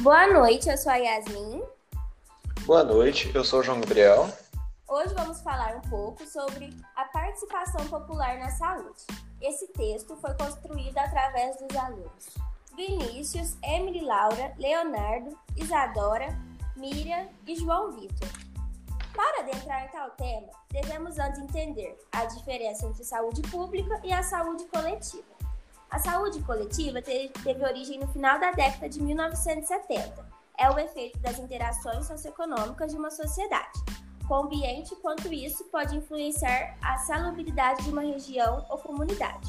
Boa noite, eu sou a Yasmin. Boa noite, eu sou o João Gabriel. Hoje vamos falar um pouco sobre a participação popular na saúde. Esse texto foi construído através dos alunos Vinícius, Emily Laura, Leonardo, Isadora, Miriam e João Vitor. Para adentrar em tal tema, devemos antes entender a diferença entre saúde pública e a saúde coletiva. A saúde coletiva teve, origem no final da década de 1970. É o efeito das interações socioeconômicas de uma sociedade. Quão ambiente quanto isso pode influenciar a salubridade de uma região ou comunidade.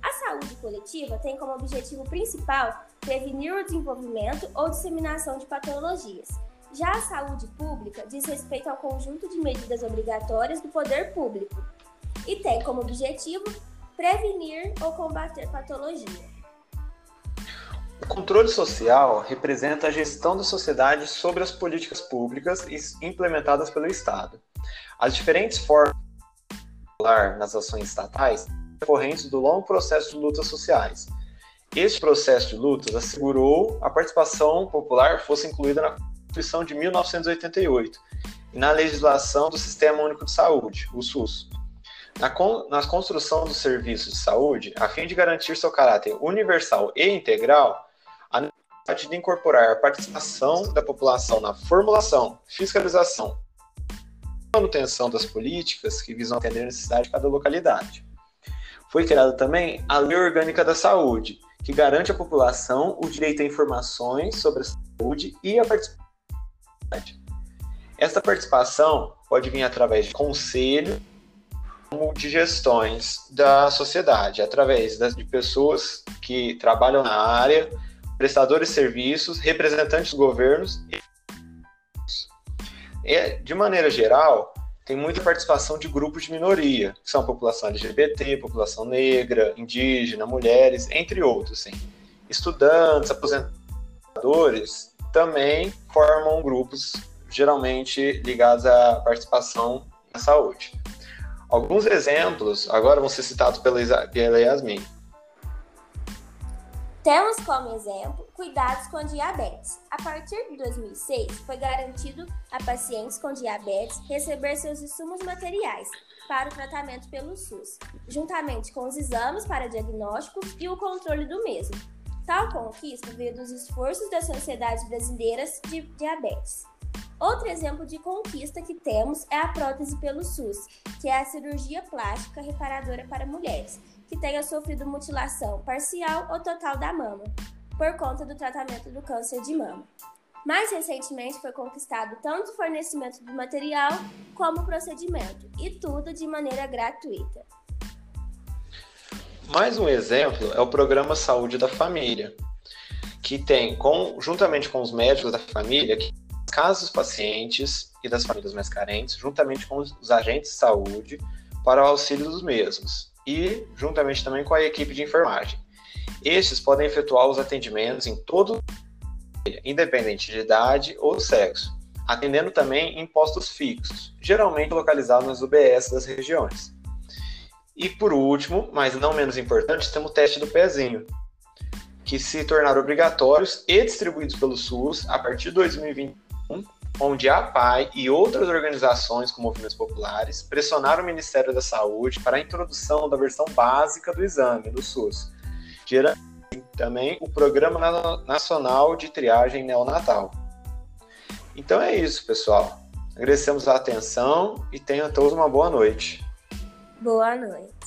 A saúde coletiva tem como objetivo principal prevenir o desenvolvimento ou disseminação de patologias. Já a saúde pública diz respeito ao conjunto de medidas obrigatórias do poder público e tem como objetivo prevenir ou combater patologia. O controle social representa a gestão da sociedade sobre as políticas públicas implementadas pelo Estado. As diferentes formas nas ações estatais decorrentes do longo processo de lutas sociais. Este processo de lutas assegurou a participação popular fosse incluída na Constituição de 1988 e na legislação do Sistema Único de Saúde, o SUS. Na, con na construção dos serviços de saúde, a fim de garantir seu caráter universal e integral, a necessidade de incorporar a participação da população na formulação, fiscalização e manutenção das políticas que visam atender a necessidade de cada localidade. Foi criada também a Lei Orgânica da Saúde, que garante à população o direito a informações sobre a saúde e a participação. Esta participação pode vir através de conselho de gestões da sociedade, através de pessoas que trabalham na área, prestadores de serviços, representantes dos governos. E, de maneira geral, tem muita participação de grupos de minoria, que são a população LGBT, população negra, indígena, mulheres, entre outros. Sim. Estudantes, aposentadores também formam grupos geralmente ligados à participação na saúde. Alguns exemplos agora vão ser citados pela Yasmin. Temos como exemplo cuidados com diabetes. A partir de 2006, foi garantido a pacientes com diabetes receber seus insumos materiais para o tratamento pelo SUS, juntamente com os exames para diagnóstico e o controle do mesmo. Tal conquista veio dos esforços das sociedades brasileiras de diabetes. Outro exemplo de conquista que temos é a prótese pelo SUS, que é a cirurgia plástica reparadora para mulheres, que tenha sofrido mutilação parcial ou total da mama, por conta do tratamento do câncer de mama. Mais recentemente foi conquistado tanto o fornecimento do material como o procedimento, e tudo de maneira gratuita. Mais um exemplo é o programa Saúde da Família, que tem, com, juntamente com os médicos da família, que casos pacientes e das famílias mais carentes, juntamente com os agentes de saúde, para o auxílio dos mesmos e juntamente também com a equipe de enfermagem. Estes podem efetuar os atendimentos em todo independente de idade ou sexo, atendendo também em postos fixos, geralmente localizados nas UBS das regiões. E por último, mas não menos importante, temos o teste do pezinho, que se tornaram obrigatórios e distribuídos pelo SUS a partir de 2021 onde a PAI e outras organizações com movimentos populares pressionaram o Ministério da Saúde para a introdução da versão básica do exame do SUS, gerando também o Programa Nacional de Triagem Neonatal. Então é isso, pessoal. Agradecemos a atenção e tenham todos uma boa noite. Boa noite.